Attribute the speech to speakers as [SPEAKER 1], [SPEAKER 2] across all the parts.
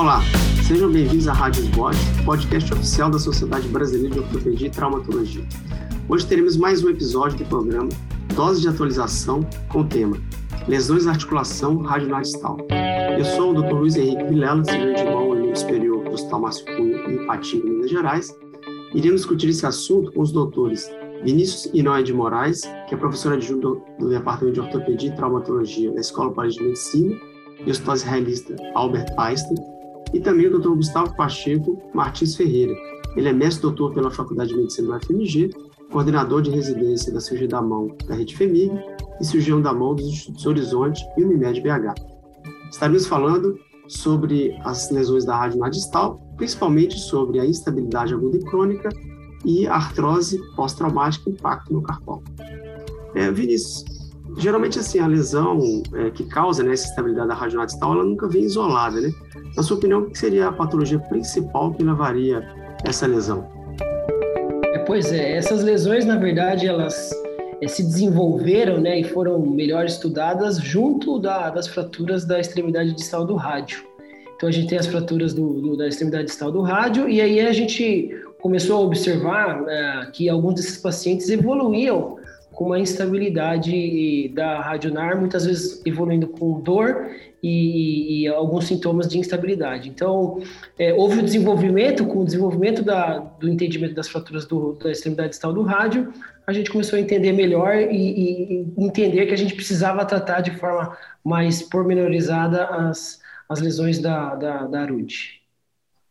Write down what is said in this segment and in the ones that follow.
[SPEAKER 1] Olá, sejam bem-vindos à Rádio Esbote, podcast oficial da Sociedade Brasileira de Ortopedia e Traumatologia. Hoje teremos mais um episódio do programa Dose de Atualização com o tema Lesões da Articulação Radionadistal. Eu sou o Dr. Luiz Henrique Vilela, cirurgião de mão e superior do Hospital Márcio Cunha em Ipatinga, Minas Gerais. Iremos discutir esse assunto com os doutores Vinícius Inoé de Moraes, que é professor adjunto do Departamento de Ortopedia e Traumatologia da Escola Paris de Medicina, e o hospital israelista Albert Einstein, e também o Dr. Gustavo Pacheco Martins Ferreira. Ele é mestre doutor pela Faculdade de Medicina do FMG, coordenador de residência da cirurgia da mão da Rede FEMIG e cirurgião da mão dos Institutos Horizonte e Unimed BH. Estaremos falando sobre as lesões da rádio nadistal, principalmente sobre a instabilidade aguda e crônica e artrose pós-traumática impacto no carpal. É, Vinícius, geralmente assim a lesão é, que causa né, essa instabilidade da rádio nadistal, ela nunca vem isolada, né? Na sua opinião, o que seria a patologia principal que levaria essa lesão?
[SPEAKER 2] É, pois é, essas lesões, na verdade, elas é, se desenvolveram né, e foram melhor estudadas junto da, das fraturas da extremidade distal do rádio. Então a gente tem as fraturas do, do, da extremidade distal do rádio e aí a gente começou a observar é, que alguns desses pacientes evoluíam com uma instabilidade da radionar, muitas vezes evoluindo com dor e, e alguns sintomas de instabilidade. Então, é, houve o desenvolvimento, com o desenvolvimento da, do entendimento das fraturas do, da extremidade distal do rádio, a gente começou a entender melhor e, e, entender que a gente precisava tratar de forma mais pormenorizada as, as lesões da, da, da ARUD.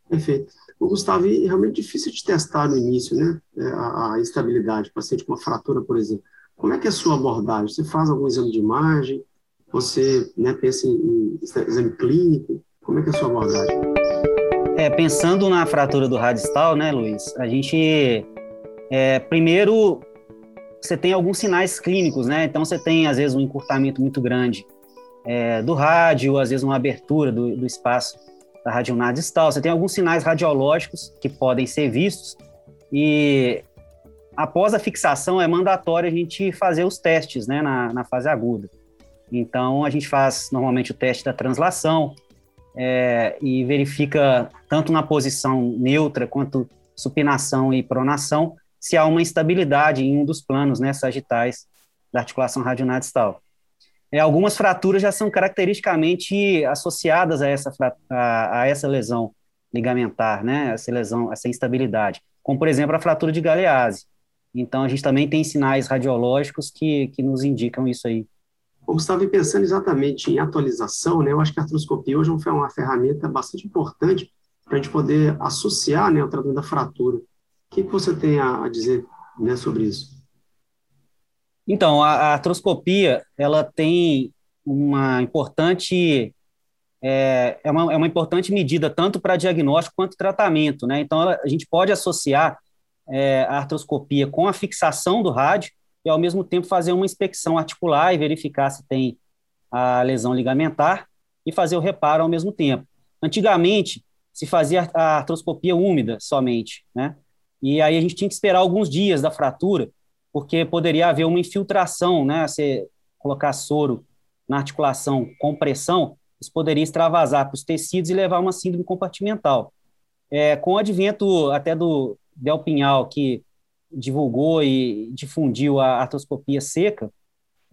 [SPEAKER 1] Perfeito. O Gustavo, é realmente difícil de testar no início, né? É, a, a instabilidade, paciente com uma fratura, por exemplo. Como é que é a sua abordagem? Você faz algum exame de imagem? Você né, pensa em, exame clínico? Como é que é a sua abordagem?
[SPEAKER 3] É, pensando na fratura do radistal, né, Luiz? A gente, é, primeiro, você tem alguns sinais clínicos, né? Então, você tem, às vezes, um encurtamento muito grande é, do rádio, às vezes, uma abertura do, do espaço da radionar distal. Você tem alguns sinais radiológicos que podem ser vistos e após a fixação, é mandatório a gente fazer os testes né, na, na fase aguda. Então, a gente faz normalmente o teste da translação é, e verifica tanto na posição neutra quanto supinação e pronação se há uma instabilidade em um dos planos né, sagitais da articulação radionadistal. É, algumas fraturas já são caracteristicamente associadas a essa, a, a essa lesão ligamentar, né, essa lesão, essa instabilidade, como, por exemplo, a fratura de galease. Então, a gente também tem sinais radiológicos que, que nos indicam isso aí.
[SPEAKER 1] O Gustavo, pensando exatamente em atualização, né, eu acho que a artroscopia hoje é uma ferramenta bastante importante para a gente poder associar né, o tratamento da fratura. O que, que você tem a, dizer né, sobre isso?
[SPEAKER 3] Então, a, a artroscopia, ela tem uma importante é, é, uma, é uma importante medida tanto para diagnóstico quanto tratamento, né? Então, ela, a gente pode associar é, a artroscopia com a fixação do rádio e, ao mesmo tempo, fazer uma inspeção articular e verificar se tem a lesão ligamentar e fazer o reparo ao mesmo tempo. Antigamente, se fazia a artroscopia úmida somente, né? E aí a gente tinha que esperar alguns dias da fratura, porque poderia haver uma infiltração, né? Se colocar soro na articulação com pressão, isso poderia extravasar para os tecidos e levar a uma síndrome compartimental. É, com o advento até do, Del Pinhal, que divulgou e difundiu a artroscopia seca,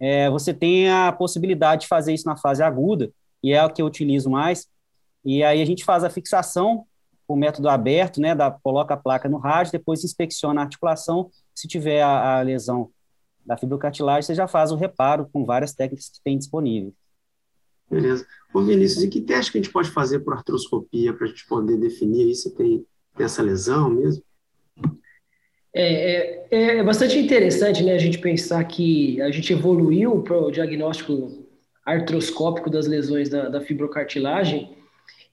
[SPEAKER 3] é, você tem a possibilidade de fazer isso na fase aguda, e é o que eu utilizo mais. E aí a gente faz a fixação o método aberto, né, da, coloca a placa no rádio, depois inspeciona a articulação, se tiver a, a lesão da fibrocartilagem, você já faz o reparo com várias técnicas que tem disponíveis.
[SPEAKER 1] Beleza. Ô Vinícius, e que teste que a gente pode fazer por artroscopia para a gente poder definir aí se tem, tem essa lesão mesmo?
[SPEAKER 2] É, é, é, bastante interessante né, a gente pensar que a gente evoluiu para o diagnóstico artroscópico das lesões da, da fibrocartilagem.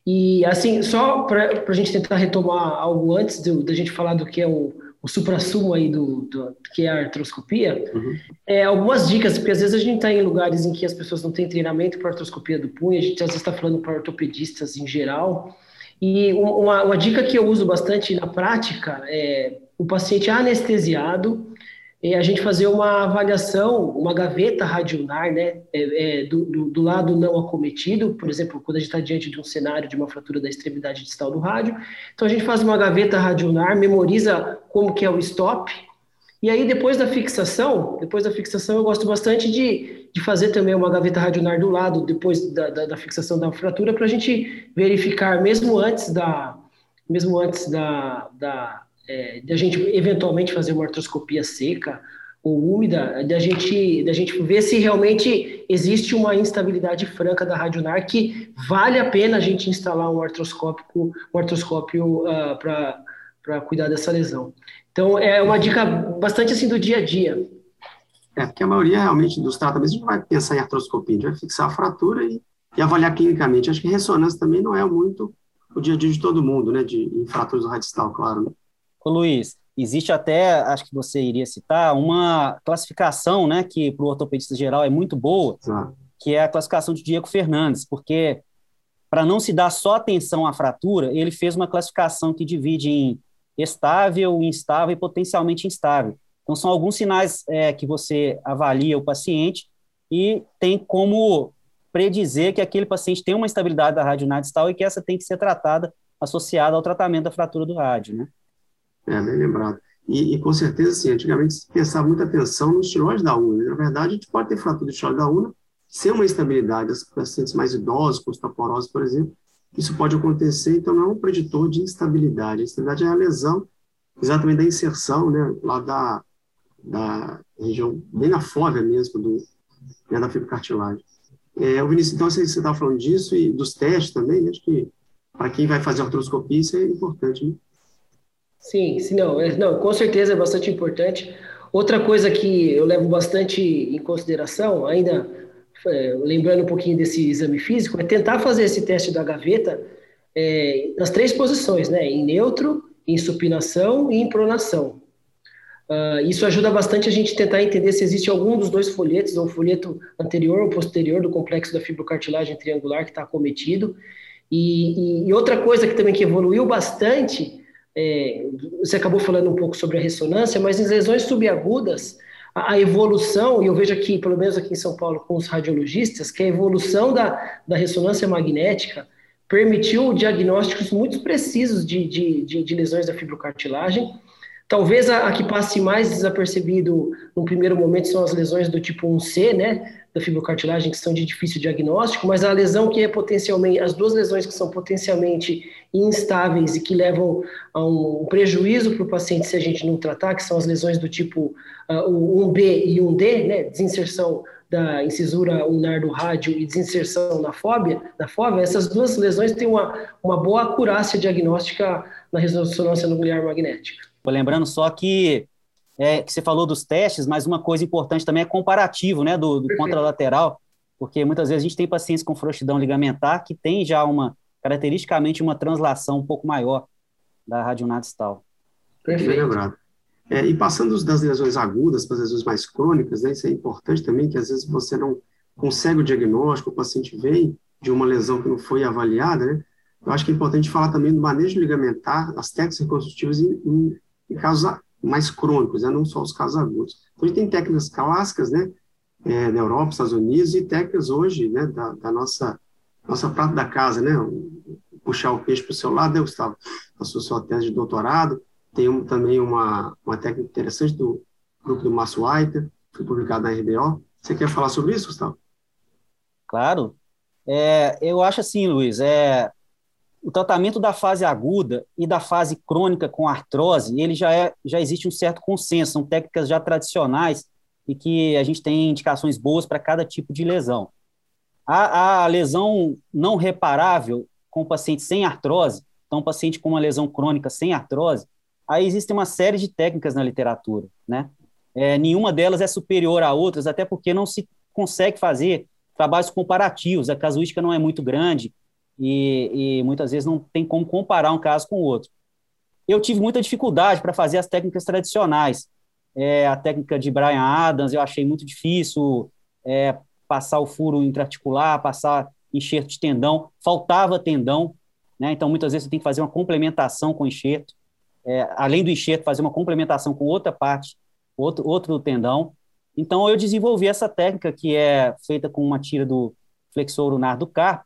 [SPEAKER 2] E, assim, só para a gente tentar retomar algo antes da gente falar do que é o, o supra-sumo aí do, do, que é a artroscopia, uhum. é, algumas dicas, porque às vezes a gente está em lugares em que as pessoas não têm treinamento para artroscopia do punho, a gente às vezes está falando para ortopedistas em geral, e uma, uma, dica que eu uso bastante na prática é o paciente anestesiado, é a gente fazer uma avaliação, uma gaveta radionar, né, é, é, do, do, do, lado não acometido, por exemplo, quando a gente está diante de um cenário de uma fratura da extremidade distal do rádio, então a gente faz uma gaveta radionar, memoriza como que é o stop, e aí depois da fixação, depois da fixação eu gosto bastante de, de fazer também uma gaveta radionar do lado, depois da, da, da fixação da fratura, para a gente verificar, mesmo antes da, mesmo antes da, da é, de a gente eventualmente fazer uma artroscopia seca ou úmida, da gente, da gente ver se realmente existe uma instabilidade franca da radionar que vale a pena a gente instalar um artroscópio, um artroscópio uh, ah, para cuidar dessa lesão. Então, é uma dica bastante assim do dia a dia.
[SPEAKER 1] É, porque a maioria realmente dos tratamentos a gente vai pensar em artroscopia, a gente vai fixar a fratura e, e avaliar clinicamente. Acho que ressonância também não é muito o dia a dia de todo mundo, né, de, fraturas do radical, claro. Né?
[SPEAKER 3] Ô Luiz, existe até, acho que você iria citar, uma classificação, né, que para o ortopedista geral é muito boa, que é a classificação de Diego Fernandes, porque para não se dar só atenção à fratura, ele fez uma classificação que divide em estável, instável e potencialmente instável. Então, são alguns sinais é, que você avalia o paciente e tem como predizer que aquele paciente tem uma instabilidade da rádio distal e que essa tem que ser tratada associada ao tratamento da fratura do rádio, né?
[SPEAKER 1] É, bem lembrado. E, e, com certeza, sim, antigamente se pensava muita atenção no estiloide da una. Na verdade, a gente pode ter fratura do estiloide da una sem uma instabilidade. As pacientes mais idosos, com osteoporose, por exemplo, isso pode acontecer, então não é um preditor de instabilidade. A instabilidade é a lesão exatamente da inserção, né, lá da, da região, bem na fóvea mesmo, do, né, da fibrocartilagem. É, o Vinícius, então, você estava falando disso e dos testes também, né, acho que para quem vai fazer artroscopia isso é importante, né?
[SPEAKER 2] Sim, sim, não, é, não, com certeza é bastante importante. Outra coisa que eu levo bastante em consideração, ainda é, lembrando um pouquinho desse exame físico, é tentar fazer esse teste da gaveta é, nas três posições, né? Em neutro, em supinação e em pronação. Uh, isso ajuda bastante a gente tentar entender se existe algum dos dois folhetos, ou folheto anterior ou posterior do complexo da fibrocartilagem triangular que está acometido. E, e, e, outra coisa que também que evoluiu bastante é, você acabou falando um pouco sobre a ressonância, mas em lesões subagudas, a, a, evolução, e eu vejo aqui, pelo menos aqui em São Paulo, com os radiologistas, que a evolução da, da ressonância magnética permitiu diagnósticos muito precisos de, de, de, de lesões da fibrocartilagem. Talvez a, a, que passe mais desapercebido no primeiro momento são as lesões do tipo 1C, né, da fibrocartilagem, que são de difícil diagnóstico, mas a lesão que é potencialmente, as duas lesões que são potencialmente instáveis e que levam a um prejuízo para o paciente se a gente não tratar, que são as lesões do tipo uh, o 1B e 1D, né, desinserção da incisura ulnar do rádio e desinserção na fóbia, na fóbia, essas duas lesões têm uma, uma boa acurácia diagnóstica na ressonância nuclear magnética.
[SPEAKER 3] Lembrando só que é, que você falou dos testes, mas uma coisa importante também é comparativo, né, do, do contralateral, porque muitas vezes a gente tem pacientes com frouxidão ligamentar que tem já uma, caracteristicamente, uma translação um pouco maior da radionadistal.
[SPEAKER 1] Perfeito. lembrado. É, e passando das lesões agudas para as lesões mais crônicas, né, isso é importante também, que às vezes você não consegue o diagnóstico, o paciente vem de uma lesão que não foi avaliada, né, eu acho que é importante falar também do manejo ligamentar, as técnicas reconstrutivas em, em, em casos mais crônicos, né, não só os casos agudos. Então, a gente tem técnicas clássicas, né, é, na Europa, Estados Unidos, e técnicas hoje, né, da, da nossa, nossa prata da casa, né, puxar o peixe para o seu lado, né, Gustavo? A sua, tese de doutorado, tem um, também uma, uma técnica interessante do grupo do Márcio White, foi publicado na RBO. Você quer falar sobre isso, Gustavo?
[SPEAKER 3] Claro. É, eu acho assim, Luiz, é, o tratamento da fase aguda e da fase crônica com artrose, ele já, é, já existe um certo consenso, são técnicas já tradicionais e que a gente tem indicações boas para cada tipo de lesão. A, a, lesão não reparável com paciente sem artrose, então, paciente com uma lesão crônica sem artrose, aí existe uma série de técnicas na literatura, né? É, nenhuma delas é superior a outras, até porque não se consegue fazer trabalhos comparativos, a casuística não é muito grande, e, e muitas vezes não tem como comparar um caso com o outro. Eu tive muita dificuldade para fazer as técnicas tradicionais. É, a técnica de Brian Adams eu achei muito difícil, é, passar o furo intraarticular, passar enxerto de tendão, faltava tendão, né? então muitas vezes você tem que fazer uma complementação com enxerto, é, além do enxerto, fazer uma complementação com outra parte outro, outro tendão. Então, eu desenvolvi essa técnica que é feita com uma tira do flexor lunar do carpo,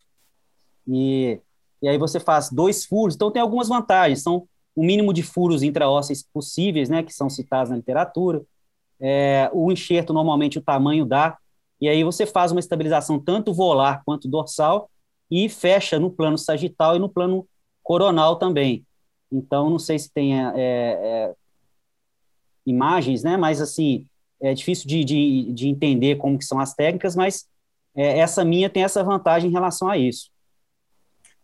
[SPEAKER 3] e, e aí você faz dois furos. Então, tem algumas vantagens. São o mínimo de furos intraósseos possíveis, né, que são citados na literatura. É, o enxerto, normalmente, o tamanho dá, e aí você faz uma estabilização tanto volar quanto dorsal e fecha no plano sagital e no plano coronal também. Então, não sei se tem é, é, imagens, né? Mas, assim, é difícil de, de, de, entender como que são as técnicas, mas é, essa minha tem essa vantagem em relação a isso.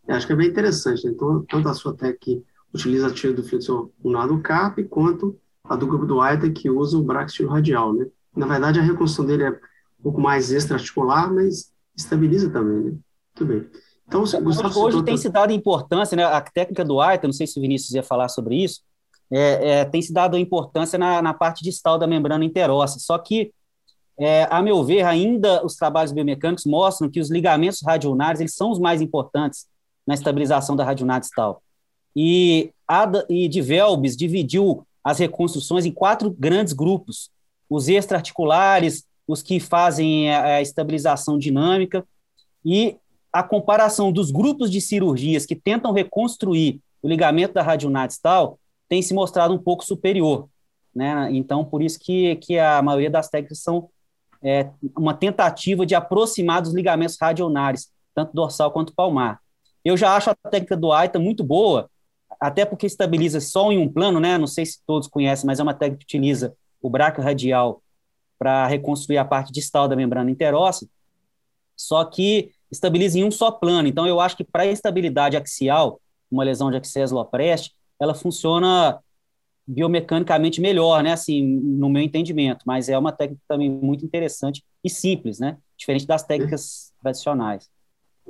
[SPEAKER 1] É, acho que é bem interessante. Né? Então, tanto a sua técnica utiliza a tira do flexor lunar do carpo, quanto a do grupo do White, que usa o braxio radial, né? Na verdade, a reconstrução dele é um pouco mais extraarticular, mas estabiliza também, né? Muito bem.
[SPEAKER 3] Então, Gustavo, hoje tem se dado importância, né? A técnica do White, não sei se o Vinícius ia falar sobre isso, é, é, tem se dado importância na, na parte distal da membrana interóssea. Só que, é, a meu ver, ainda os trabalhos biomecânicos mostram que os ligamentos radionares eles são os mais importantes na estabilização da radionar distal. E, e de Velbes dividiu as reconstruções em quatro grandes grupos: os extraarticulares, os que fazem a, a estabilização dinâmica, e a comparação dos grupos de cirurgias que tentam reconstruir o ligamento da radionar distal tem se mostrado um pouco superior. Né? Então, por isso que, que a maioria das técnicas são é, uma tentativa de aproximar dos ligamentos radionares, tanto dorsal quanto palmar. Eu já acho a técnica do Aita muito boa, até porque estabiliza só em um plano, né? Não sei se todos conhecem, mas é uma técnica que utiliza o braco radial para reconstruir a parte distal da membrana interóssea, só que estabiliza em um só plano. Então, eu acho que para a estabilidade axial, uma lesão de axés lopreste, ela funciona biomecanicamente melhor, né? Assim, no meu entendimento, mas é uma técnica também muito interessante e simples, né? Diferente das técnicas tradicionais.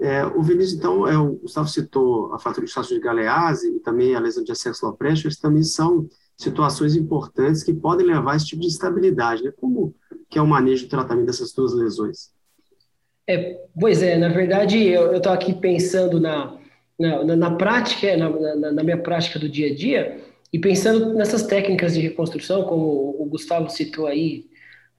[SPEAKER 1] É, o Vinícius, então, é, o Gustavo citou a fratura de estácio de Galease e também a lesão de acesso lopreste, eles também são situações importantes que podem levar a esse tipo de instabilidade, né? Como que é o manejo e tratamento dessas duas lesões?
[SPEAKER 2] É, pois é, na verdade, eu estou aqui pensando na, na, na, na prática, na, na, na, minha prática do dia a dia, e pensando nessas técnicas de reconstrução, como o Gustavo citou aí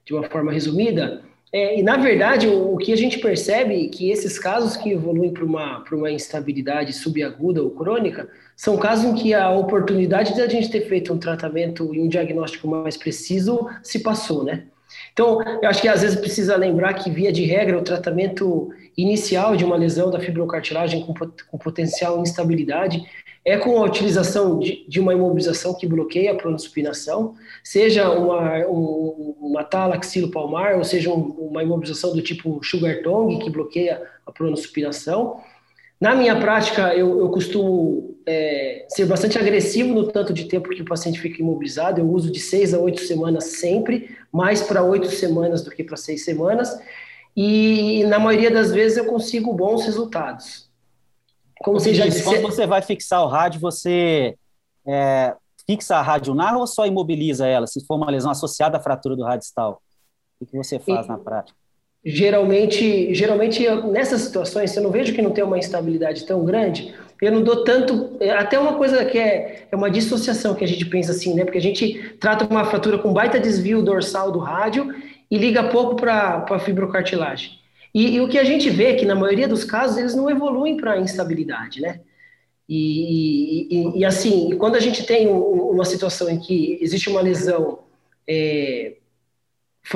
[SPEAKER 2] de uma forma resumida, é, e na verdade o, o, que a gente percebe é que esses casos que evoluem para uma, uma instabilidade subaguda ou crônica são casos em que a oportunidade de a gente ter feito um tratamento e um diagnóstico mais preciso se passou, né? Então, eu acho que às vezes precisa lembrar que, via de regra, o tratamento inicial de uma lesão da fibrocartilagem com, com potencial instabilidade é com a utilização de, de, uma imobilização que bloqueia a pronospinação, seja uma, um, uma palmar, ou seja um, uma imobilização do tipo sugar tongue, que bloqueia a pronospinação. Na minha prática, eu, eu costumo é, ser bastante agressivo no tanto de tempo que o paciente fica imobilizado. Eu uso de seis a oito semanas sempre, mais para oito semanas do que para seis semanas. E na maioria das vezes eu consigo bons resultados.
[SPEAKER 3] Como você já disse, quando você vai fixar o rádio, você é, fixa a radionar ou só imobiliza ela, se for uma lesão associada à fratura do radistal? O que você faz e, na prática?
[SPEAKER 2] geralmente, geralmente nessas situações, eu não vejo que não tem uma instabilidade tão grande, eu não dou tanto, é, até uma coisa que é, é uma dissociação que a gente pensa assim, né? Porque a gente trata uma fratura com baita desvio dorsal do rádio e liga pouco para a fibrocartilagem. E, e, o que a gente vê é que na maioria dos casos eles não evoluem para instabilidade, né? E, e, e, assim, quando a gente tem uma situação em que existe uma lesão é,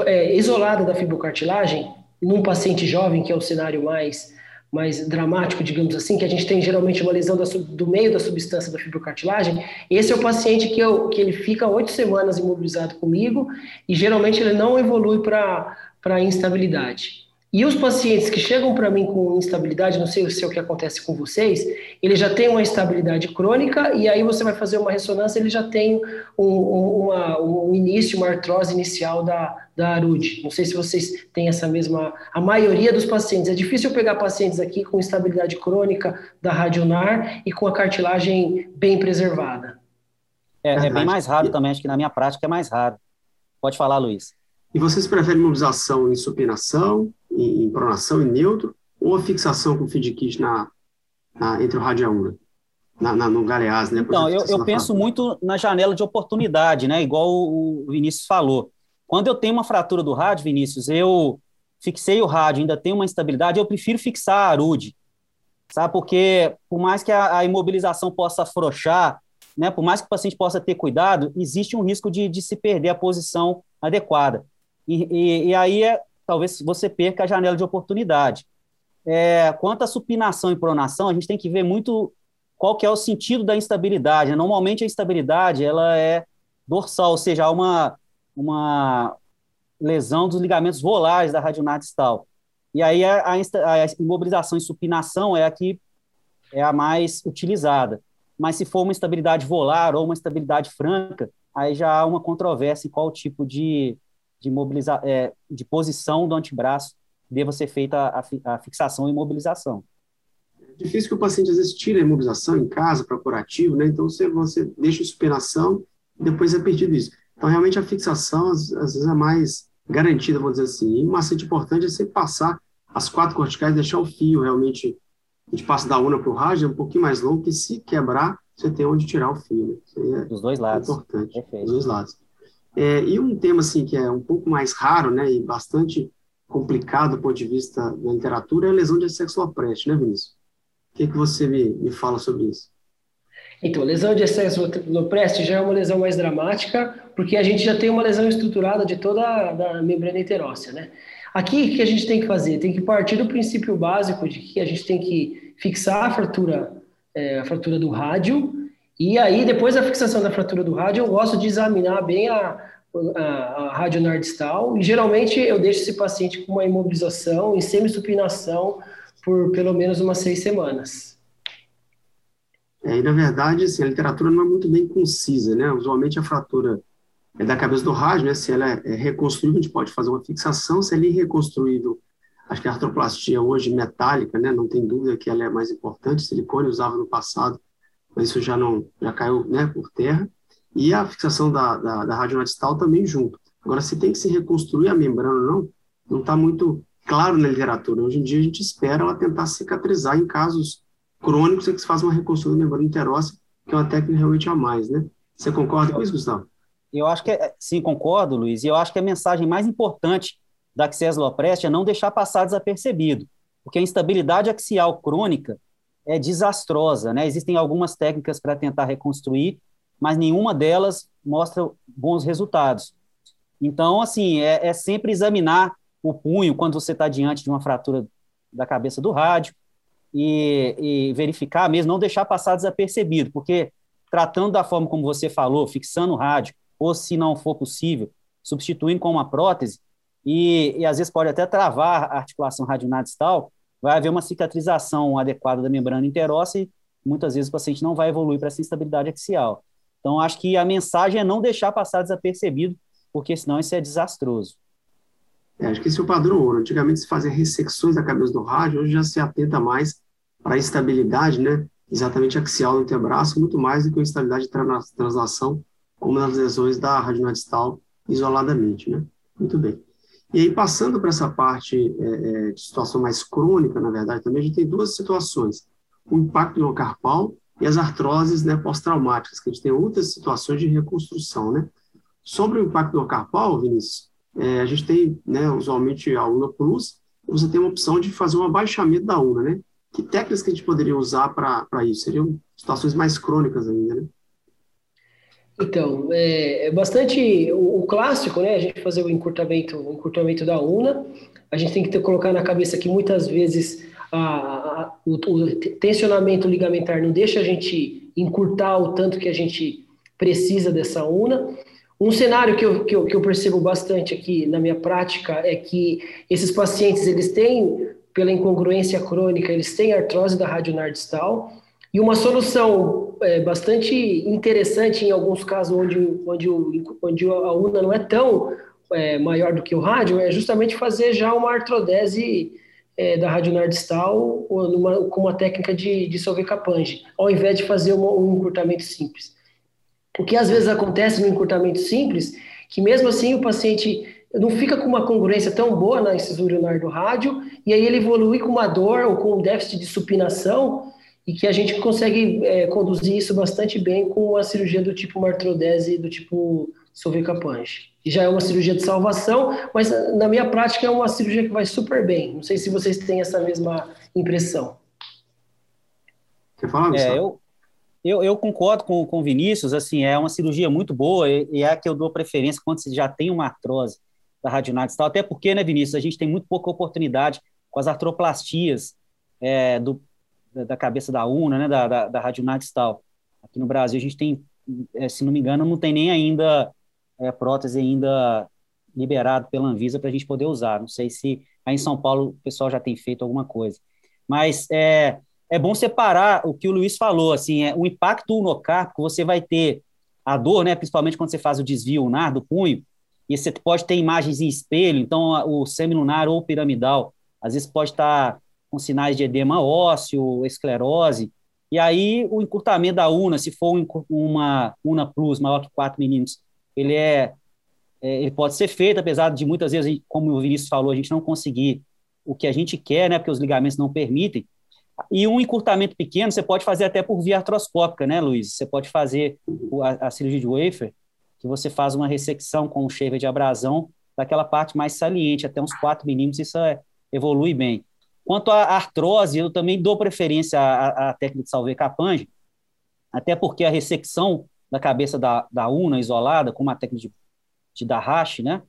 [SPEAKER 2] é, isolada da fibrocartilagem, num paciente jovem, que é o cenário mais, mais dramático, digamos assim, que a gente tem geralmente uma lesão da, do meio da substância da fibrocartilagem, esse é o paciente que, eu, que ele fica oito semanas imobilizado comigo e geralmente ele não evolui para instabilidade. E os pacientes que chegam para mim com instabilidade, não sei se é o que acontece com vocês, ele já tem uma instabilidade crônica e aí você vai fazer uma ressonância, ele já tem um, um, uma, um início, uma artrose inicial da, da ARUD. Não sei se vocês têm essa mesma... A maioria dos pacientes. É difícil pegar pacientes aqui com instabilidade crônica da radionar e com a cartilagem bem preservada.
[SPEAKER 3] É, é bem mais raro também, acho que na minha prática é mais raro. Pode falar, Luiz.
[SPEAKER 1] E vocês preferem mobilização em supinação, em, em pronação, em neutro, ou a fixação com feed kit na, na, entre o rádio e a na, na, no Galeás, né?
[SPEAKER 3] Então, eu, eu penso muito na janela de oportunidade, né? Igual o Vinícius falou. Quando eu tenho uma fratura do rádio, Vinícius, eu fixei o rádio, ainda tem uma instabilidade, eu prefiro fixar a arude, sabe? Porque por mais que a, a imobilização possa afrouxar, né? Por mais que o paciente possa ter cuidado, existe um risco de, de se perder a posição adequada. E, e, e aí é, talvez você perca a janela de oportunidade. É, quanto à supinação e pronação, a gente tem que ver muito qual que é o sentido da instabilidade. Normalmente a instabilidade ela é dorsal, ou seja, há uma, uma lesão dos ligamentos volares da radionar distal. E aí a, a, a, imobilização e supinação é a que é a mais utilizada. Mas se for uma instabilidade volar ou uma instabilidade franca, aí já há uma controvérsia em qual tipo de, de, mobiliza, é, de posição do antebraço deva ser feita a, a fixação e imobilização
[SPEAKER 1] difícil que o paciente às vezes tira a imobilização em casa para curativo, né? Então você, você deixa a supinação e depois é perdido isso. Então realmente a fixação às, às vezes é mais garantida, vamos dizer assim. E um macete importante é sempre passar as quatro corticais, deixar o fio realmente, a gente passa da una para o rádio, é um pouquinho mais longo, que se quebrar, você tem onde tirar o fio. Né?
[SPEAKER 3] É Dos dois lados.
[SPEAKER 1] importante. Perfeito. Dos dois lados. É, e um tema assim que é um pouco mais raro, né, e bastante complicado do ponto de vista da literatura é a lesão de sexo apreste, né, Vinícius? O que, que você me, me fala sobre isso?
[SPEAKER 2] Então, lesão de excesso no preste já é uma lesão mais dramática, porque a gente já tem uma lesão estruturada de toda a membrana interóssea, né? Aqui, o que a gente tem que fazer? Tem que partir do princípio básico de que a gente tem que fixar a fratura, é, a fratura do rádio, e aí, depois da fixação da fratura do rádio, eu gosto de examinar bem a, a, a rádio e geralmente eu deixo esse paciente com uma imobilização e semissupinação por pelo menos umas seis semanas.
[SPEAKER 1] É, e na verdade, assim, a literatura não é muito bem concisa, né? Usualmente a fratura é da cabeça do rádio, né? Se ela é reconstruível, a gente pode fazer uma fixação. Se ela é irreconstruível, acho que a artroplastia hoje metálica, né? Não tem dúvida que ela é mais importante. Silicone usava no passado, mas isso já não já caiu, né? Por terra. E a fixação da, da, da também junto. Agora, se tem que se reconstruir a membrana ou não, não está muito claro na literatura. Hoje em dia a gente espera ela tentar cicatrizar em casos crônicos é que se faz uma reconstrução da membrana interóssea, que é uma técnica realmente a mais, né? Você concorda com isso, Gustavo?
[SPEAKER 3] Eu acho que, é, sim, concordo, Luiz, e eu acho que a mensagem mais importante da Axis Lopreste é não deixar passar desapercebido, porque a instabilidade axial crônica é desastrosa, né? Existem algumas técnicas para tentar reconstruir, mas nenhuma delas mostra bons resultados. Então, assim, é, é sempre examinar o punho quando você está diante de uma fratura da cabeça do rádio e, e, verificar mesmo, não deixar passar desapercebido, porque tratando da forma como você falou, fixando o rádio, ou se não for possível, substituindo com uma prótese, e, e às vezes pode até travar a articulação radionadistal, vai haver uma cicatrização adequada da membrana interóssea e muitas vezes o paciente não vai evoluir para essa instabilidade axial. Então, acho que a mensagem é não deixar passar desapercebido, porque senão isso é desastroso.
[SPEAKER 1] É, acho que esse é o padrão ouro. Antigamente se fazia ressecções da cabeça do rádio, hoje já se atenta mais para a estabilidade, né? Exatamente axial do antebraço, muito mais do que a estabilidade de translação, como nas lesões da radionadistal isoladamente, né? Muito bem. E aí, passando para essa parte é, é, de situação mais crônica, na verdade, também a gente tem duas situações. O impacto no carpal e as artroses né, pós-traumáticas, que a gente tem outras situações de reconstrução, né? Sobre o impacto no carpal, Vinícius, é, a gente tem, né, usualmente, a UNA Plus, você tem uma opção de fazer um abaixamento da UNA, né? Que técnicas que a gente poderia usar para isso? Seriam situações mais crônicas ainda, né?
[SPEAKER 2] Então, é, é bastante o, o, clássico, né? A gente fazer o encurtamento, o encurtamento da UNA. A gente tem que ter, colocar na cabeça que muitas vezes a, a, o, o tensionamento ligamentar não deixa a gente encurtar o tanto que a gente precisa dessa UNA. Um cenário que eu, que eu, que eu percebo bastante aqui na minha prática é que esses pacientes, eles têm, pela incongruência crônica, eles têm artrose da radionardistal, e uma solução é, bastante interessante em alguns casos onde, onde, o, onde a UNA não é tão é, maior do que o rádio, é justamente fazer já uma artrodese é, da radionardistal numa, com uma técnica de, de solvecapange, ao invés de fazer uma, um encurtamento simples. O que às vezes acontece no encurtamento simples, que mesmo assim o paciente não fica com uma congruência tão boa na incisura urinar do rádio, e aí ele evolui com uma dor ou com um déficit de supinação, e que a gente consegue é, conduzir isso bastante bem com a cirurgia do tipo martrodese do tipo Solvecapange. Que já é uma cirurgia de salvação, mas na minha prática é uma cirurgia que vai super bem. Não sei se vocês têm essa mesma impressão.
[SPEAKER 3] Você fala, é, eu, eu, eu, concordo com, com o Vinícius, assim, é uma cirurgia muito boa e, e, é a que eu dou preferência quando você já tem uma artrose da radionite tal, até porque, né, Vinícius, a gente tem muito pouca oportunidade com as artroplastias é, do, da cabeça da UNA, né, da, da, da radionite tal. Aqui no Brasil a gente tem, é, se não me engano, não tem nem ainda é, prótese ainda liberado pela Anvisa para a gente poder usar. Não sei se aí em São Paulo o pessoal já tem feito alguma coisa. Mas é, é bom separar o que o Luiz falou, assim, é, o impacto unocárpico, você vai ter a dor, né, principalmente quando você faz o desvio lunar do punho, e você pode ter imagens em espelho, então o semilunar ou piramidal, às vezes pode estar com sinais de edema ósseo, esclerose, e aí o encurtamento da una, se for uma una plus maior que 4 milímetros, ele é, é, ele pode ser feito, apesar de muitas vezes, como o Vinícius falou, a gente não conseguir o que a gente quer, né, porque os ligamentos não permitem, e um encurtamento pequeno você pode fazer até por via artroscópica, né, Luiz? Você pode fazer a, a cirurgia de wafer, que você faz uma ressecção com um shaver de abrasão daquela parte mais saliente, até uns 4 milímetros, isso é, evolui bem. Quanto à artrose, eu também dou preferência à, à técnica de Salve Capange, até porque a ressecção da cabeça da, da una isolada, com uma técnica de, de Dahashi, né?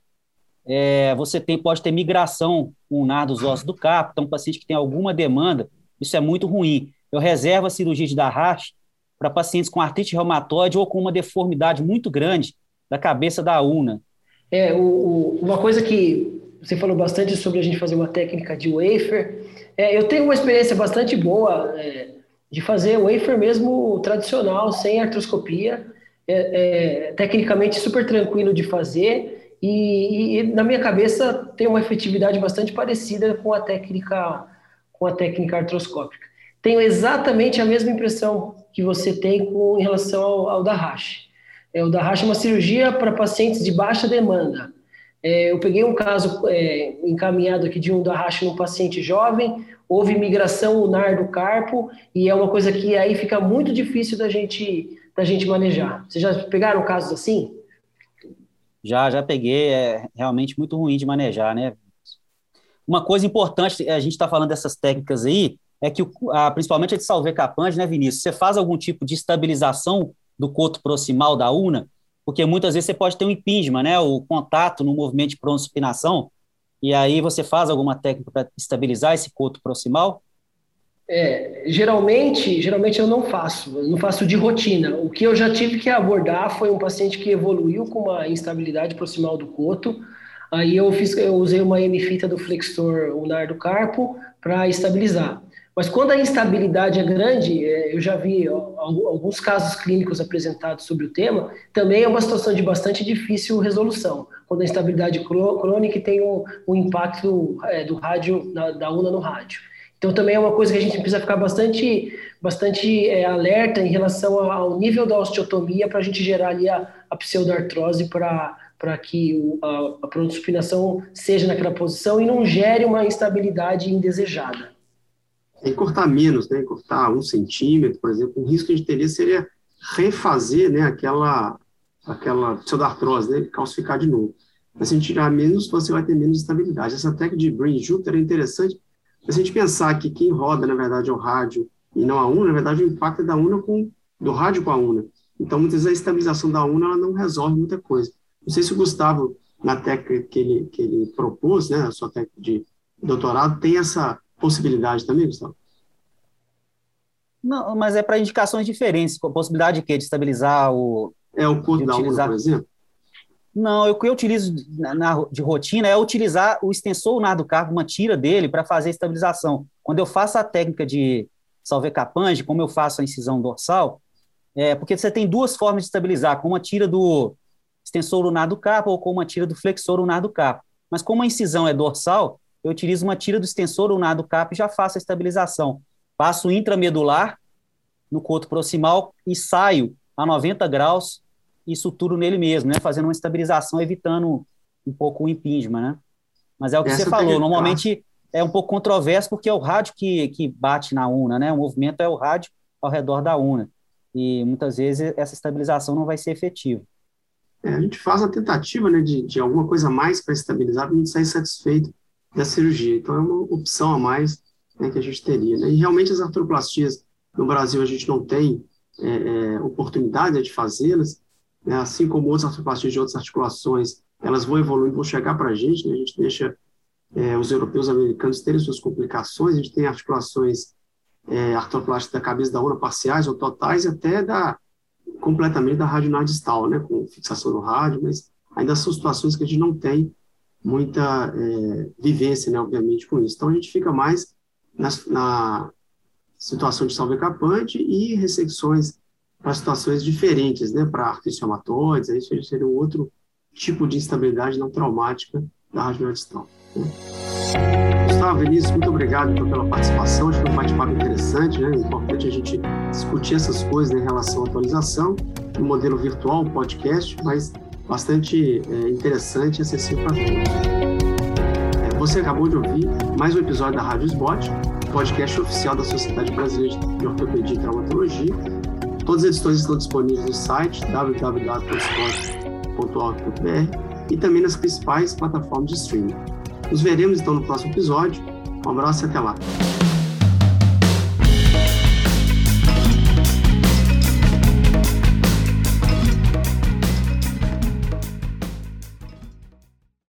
[SPEAKER 3] É, você tem, pode ter migração unar dos ossos do carpo, então um paciente que tem alguma demanda isso é muito ruim. Eu reservo a cirurgia de Dahash para pacientes com artrite reumatoide ou com uma deformidade muito grande da cabeça da una.
[SPEAKER 2] É, o, o, uma coisa que você falou bastante sobre a gente fazer uma técnica de wafer. É, eu tenho uma experiência bastante boa é, de fazer wafer mesmo tradicional, sem artroscopia. É, é tecnicamente super tranquilo de fazer e, e, na minha cabeça tem uma efetividade bastante parecida com a técnica com a técnica artroscópica. Tenho exatamente a mesma impressão que você tem com, em relação ao, ao Dahash. É, o Dahash é uma cirurgia para pacientes de baixa demanda. É, eu peguei um caso é, encaminhado aqui de um Dahash num paciente jovem, houve migração lunar do carpo, e é uma coisa que aí fica muito difícil da gente, da gente manejar. Vocês já pegaram casos assim?
[SPEAKER 3] Já, já peguei, é realmente muito ruim de manejar, né? Uma coisa importante, a gente está falando dessas técnicas aí, é que, a, principalmente a de salve capanje, né, Vinícius? Você faz algum tipo de estabilização do coto proximal da una, porque muitas vezes você pode ter um impingement, né, o contato no movimento de pronospinação, e aí você faz alguma técnica para estabilizar esse coto proximal?
[SPEAKER 2] É, geralmente, geralmente eu não faço, eu não faço de rotina. O que eu já tive que abordar foi um paciente que evoluiu com uma instabilidade proximal do coto, Aí eu fiz, eu usei uma M-fita do flexor ulnar do carpo para estabilizar. Mas quando a instabilidade é grande, é, eu já vi alguns casos clínicos apresentados sobre o tema, também é uma situação de bastante difícil resolução, quando a instabilidade crônica tem o, impacto é, do rádio, da, da una no rádio. Então também é uma coisa que a gente precisa ficar bastante, bastante é, alerta em relação ao nível da osteotomia para a gente gerar ali a, a pseudoartrose para que o, a, a seja naquela posição e não gere uma instabilidade indesejada.
[SPEAKER 1] E cortar menos, né? Cortar um centímetro, por exemplo. O risco que a gente teria seria refazer, né? Aquela, aquela pseudartrose, né? Calcificar de novo. Mas se a gente tirar menos, você vai ter menos estabilidade. Essa técnica de brain Jupiter é interessante. Se a gente pensar que quem roda, na verdade, é o rádio e não a UNA, na verdade, o impacto é da UNA com, do rádio com a UNA. Então, muitas vezes a estabilização da UNA ela não resolve muita coisa. Não sei se o Gustavo, na técnica que ele, que ele propôs, né, a sua técnica de doutorado, tem essa possibilidade também, Gustavo?
[SPEAKER 3] Não, mas é para indicações diferentes. Possibilidade de quê? De estabilizar o.
[SPEAKER 1] É o curso da utilizar... por exemplo?
[SPEAKER 3] Não, o que eu utilizo na, na, de rotina é utilizar o extensor lunar do carro, uma tira dele, para fazer a estabilização. Quando eu faço a técnica de salve capange, como eu faço a incisão dorsal, é porque você tem duas formas de estabilizar, com uma tira do, extensor lunar do carpo ou com uma tira do flexor lunar do carpo. Mas como a incisão é dorsal, eu utilizo uma tira do extensor lunar do carpo e já faço a estabilização. Passo intramedular no coto proximal e saio a 90 graus e suturo nele mesmo, né? Fazendo uma estabilização, evitando um pouco o impingement, né? Mas é o que Essa você falou, normalmente é um pouco controverso porque é o rádio que, que bate na UNA, né? O movimento é o rádio ao redor da UNA. E muitas vezes essa estabilização não vai ser efetiva.
[SPEAKER 1] É, a gente faz a tentativa né, de, de alguma coisa mais para estabilizar, para gente sair satisfeito da cirurgia. Então, é uma opção a mais né, que a gente teria. Né? E realmente as artroplastias no Brasil a gente não tem é, é, oportunidade né, de fazê-las, né? assim como outras artroplastias de outras articulações, elas vão evoluindo, vão chegar para a gente, né? a gente deixa é, os europeus americanos terem suas complicações, a gente tem articulações é, artroplásticas da cabeça da urna parciais ou totais, e até da, completamente da rádio distal, né, com fixação no rádio, mas ainda são situações que a gente não tem muita é, vivência, né, obviamente, com isso. Então, a gente fica mais na, situação de salvecapante e ressecções para situações diferentes, né, para artriciomatoides, isso seria um outro tipo de instabilidade não traumática da rádio distal. Né. Gustavo, Vinícius, muito obrigado então, pela participação. Acho que foi um bate-papo interessante, né? É importante a gente discutir essas coisas né, em relação à atualização, no modelo virtual, podcast, mas bastante é, interessante e acessível para todos. É, você acabou de ouvir mais um episódio da Rádio Sbot, podcast oficial da Sociedade Brasileira de Ortopedia e Traumatologia. Todas as edições estão disponíveis no site www.spot.org.br e também nas principais plataformas de streaming. Nos veremos então no próximo episódio. Um abraço e até lá.